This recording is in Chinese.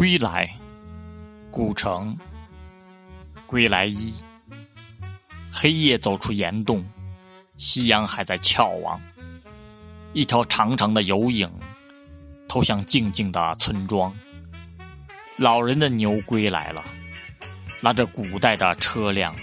归来古城归来一。黑夜走出岩洞夕阳还在眺望。一条长长的游影投向静静的村庄。老人的牛归来了拉着古代的车辆